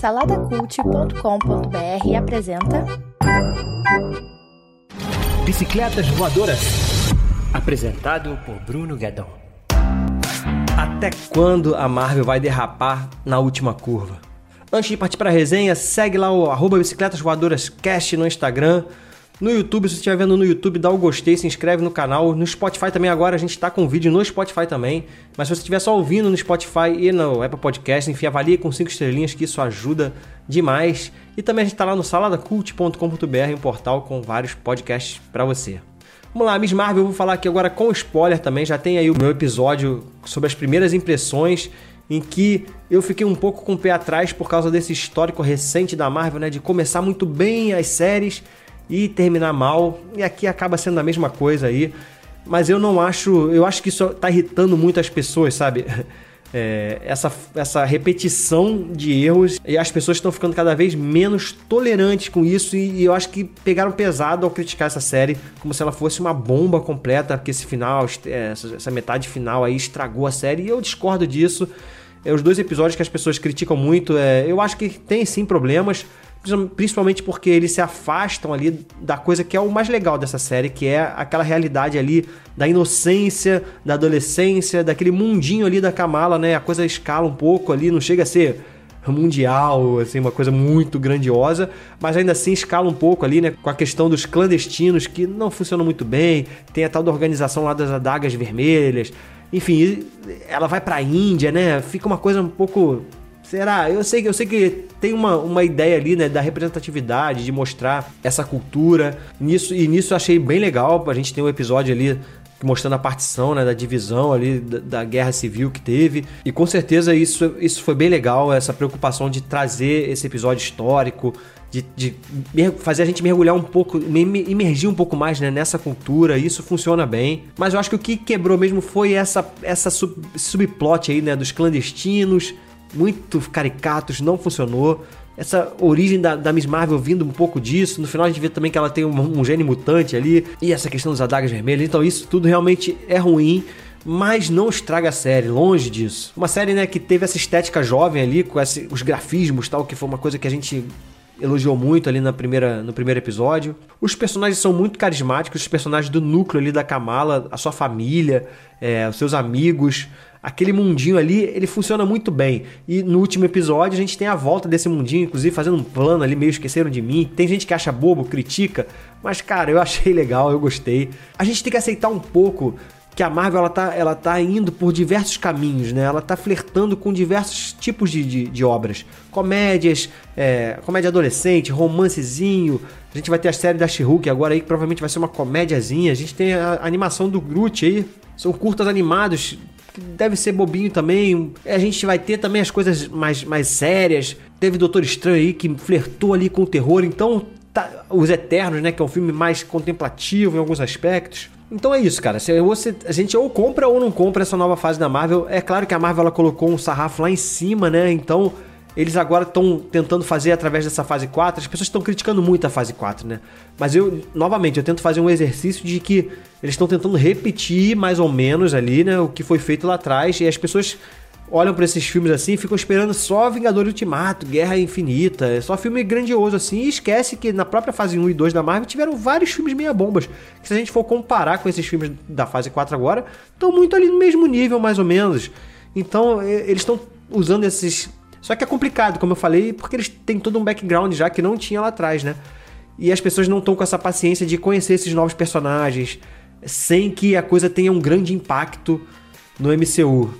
Saladacult.com.br apresenta Bicicletas Voadoras. Apresentado por Bruno Guedon. Até quando a Marvel vai derrapar na última curva? Antes de partir para a resenha, segue lá o arroba Bicicletas Voadoras Cast no Instagram. No YouTube, se você estiver vendo no YouTube, dá o gostei, se inscreve no canal. No Spotify também agora, a gente está com vídeo no Spotify também. Mas se você estiver só ouvindo no Spotify e no Apple Podcast, enfim, avalie com 5 estrelinhas que isso ajuda demais. E também a gente está lá no saladacult.com.br, um portal com vários podcasts para você. Vamos lá, Miss Marvel, eu vou falar aqui agora com spoiler também. Já tem aí o meu episódio sobre as primeiras impressões, em que eu fiquei um pouco com o pé atrás por causa desse histórico recente da Marvel, né? De começar muito bem as séries e terminar mal. E aqui acaba sendo a mesma coisa aí. Mas eu não acho. Eu acho que isso tá irritando muito as pessoas, sabe? É, essa, essa repetição de erros e as pessoas estão ficando cada vez menos tolerantes com isso e, e, eu acho que pegaram pesado ao criticar essa série como se ela fosse uma bomba completa, porque esse final, essa, essa metade final aí estragou a série e eu discordo disso. É, os dois episódios que as pessoas criticam muito, é, eu acho que tem sim problemas, principalmente porque eles se afastam ali da coisa que é o mais legal dessa série, que é aquela realidade ali da inocência, da adolescência, daquele mundinho ali da Kamala, né? A coisa escala um pouco ali, não chega a ser mundial, assim, uma coisa muito grandiosa, mas ainda assim escala um pouco ali, né, com a questão dos clandestinos que não funcionam muito bem, tem a tal da organização lá das adagas vermelhas, enfim, ela vai para a Índia, né? Fica uma coisa um pouco Será? Eu sei que eu sei que tem uma, uma ideia ali, né, da representatividade, de mostrar essa cultura. Nisso, e nisso eu achei bem legal. A gente tem um episódio ali mostrando a partição, né, da divisão ali da, da, guerra civil que teve. E com certeza isso, isso foi bem legal, essa preocupação de trazer esse episódio histórico, de, de fazer a gente mergulhar um pouco, imergir um pouco mais né, nessa cultura, isso funciona bem. Mas eu acho que o que quebrou mesmo foi essa, essa sub, subplot aí, né, dos clandestinos muito caricatos, não funcionou. Essa origem da, da Miss Marvel vindo um pouco disso. No final a gente vê também que ela tem um, um gene mutante ali. E essa questão dos adagas vermelhas. Então isso tudo realmente é ruim mas não estraga a série, longe disso. Uma série, né, que teve essa estética jovem ali, com esse, os grafismos tal, que foi uma coisa que a gente elogiou muito ali na primeira, no primeiro episódio. Os personagens são muito carismáticos, os personagens do núcleo ali da Kamala, a sua família, é, os seus amigos aquele mundinho ali, ele funciona muito bem. E no último episódio a gente tem a volta desse mundinho, inclusive fazendo um plano ali, meio esqueceram de mim. Tem gente que acha bobo, critica, mas cara, eu achei legal, eu gostei. A gente tem que aceitar um pouco que a Marvel ela tá, ela tá indo por diversos caminhos, né? Ela tá flertando com diversos tipos de, de, de obras. Comédias, é, comédia adolescente, romancezinho. A gente vai ter a série da she agora aí, que provavelmente vai ser uma comédiazinha. A gente tem a animação do Groot aí. São curtas animados deve ser bobinho também. A gente vai ter também as coisas mais, mais sérias. Teve Doutor Estranho aí que flertou ali com o terror, então tá, Os Eternos, né, que é um filme mais contemplativo em alguns aspectos. Então é isso, cara. Você, a gente ou compra ou não compra essa nova fase da Marvel. É claro que a Marvel ela colocou um sarrafo lá em cima, né? Então eles agora estão tentando fazer através dessa fase 4. As pessoas estão criticando muito a fase 4, né? Mas eu, novamente, eu tento fazer um exercício de que eles estão tentando repetir mais ou menos ali, né? O que foi feito lá atrás. E as pessoas olham para esses filmes assim e ficam esperando só Vingador Ultimato, Guerra Infinita, é só filme grandioso assim, e esquece que na própria fase 1 e 2 da Marvel tiveram vários filmes meia bombas, que se a gente for comparar com esses filmes da fase 4 agora, estão muito ali no mesmo nível mais ou menos. Então, eles estão usando esses só que é complicado, como eu falei, porque eles têm todo um background já que não tinha lá atrás, né? E as pessoas não estão com essa paciência de conhecer esses novos personagens sem que a coisa tenha um grande impacto no MCU.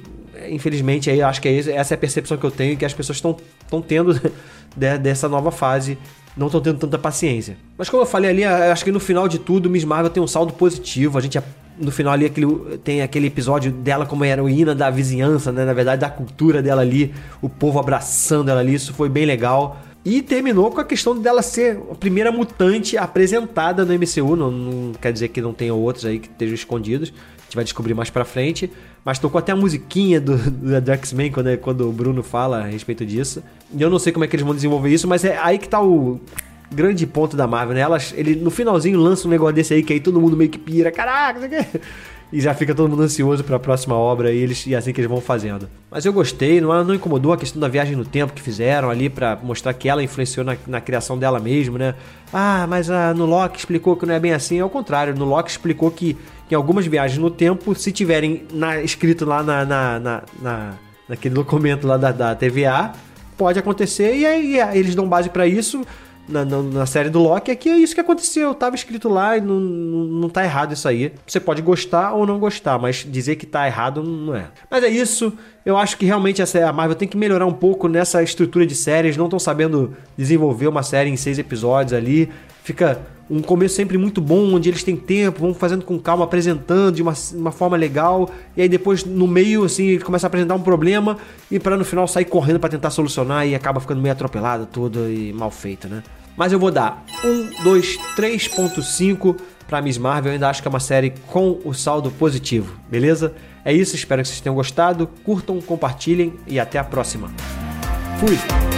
Infelizmente, aí acho que é essa é a percepção que eu tenho que as pessoas estão tendo dessa nova fase não estão tendo tanta paciência. Mas como eu falei ali, acho que no final de tudo, Miss Marvel tem um saldo positivo. A gente no final ali aquele, tem aquele episódio dela como heroína da vizinhança, né? Na verdade, da cultura dela ali, o povo abraçando ela ali, isso foi bem legal. E terminou com a questão dela ser a primeira mutante apresentada no MCU. Não, não quer dizer que não tenha outros aí que estejam escondidos. A gente vai descobrir mais pra frente. Mas tocou até a musiquinha do, do X-Men quando, quando o Bruno fala a respeito disso. E eu não sei como é que eles vão desenvolver isso, mas é aí que tá o grande ponto da Marvel, né? Elas, ele no finalzinho lança um negócio desse aí que aí todo mundo meio que pira, caraca, isso aqui. e já fica todo mundo ansioso para a próxima obra e, eles, e é assim que eles vão fazendo. Mas eu gostei, não, não incomodou a questão da viagem no tempo que fizeram ali para mostrar que ela influenciou na, na, criação dela mesmo, né? Ah, mas ah, no Loki explicou que não é bem assim, ao contrário, no Loki explicou que em algumas viagens no tempo, se tiverem na, escrito lá na, na, na, na naquele documento lá da, da TVA, pode acontecer e aí eles dão base para isso na, na, na, série do Loki é que é isso que aconteceu. Tava escrito lá e não, não, não tá errado isso aí. Você pode gostar ou não gostar, mas dizer que tá errado não é. Mas é isso. Eu acho que realmente essa, a Marvel tem que melhorar um pouco nessa estrutura de séries. Não estão sabendo desenvolver uma série em seis episódios ali. Fica um começo sempre muito bom, onde eles têm tempo, vão fazendo com calma, apresentando de uma, uma forma legal, e aí depois no meio, assim, ele começa a apresentar um problema, e para no final sair correndo para tentar solucionar, e acaba ficando meio atropelado tudo e mal feito, né? Mas eu vou dar 1, 2, 3.5 para Miss Marvel. Eu ainda acho que é uma série com o saldo positivo, beleza? É isso, espero que vocês tenham gostado. Curtam, compartilhem e até a próxima. Fui!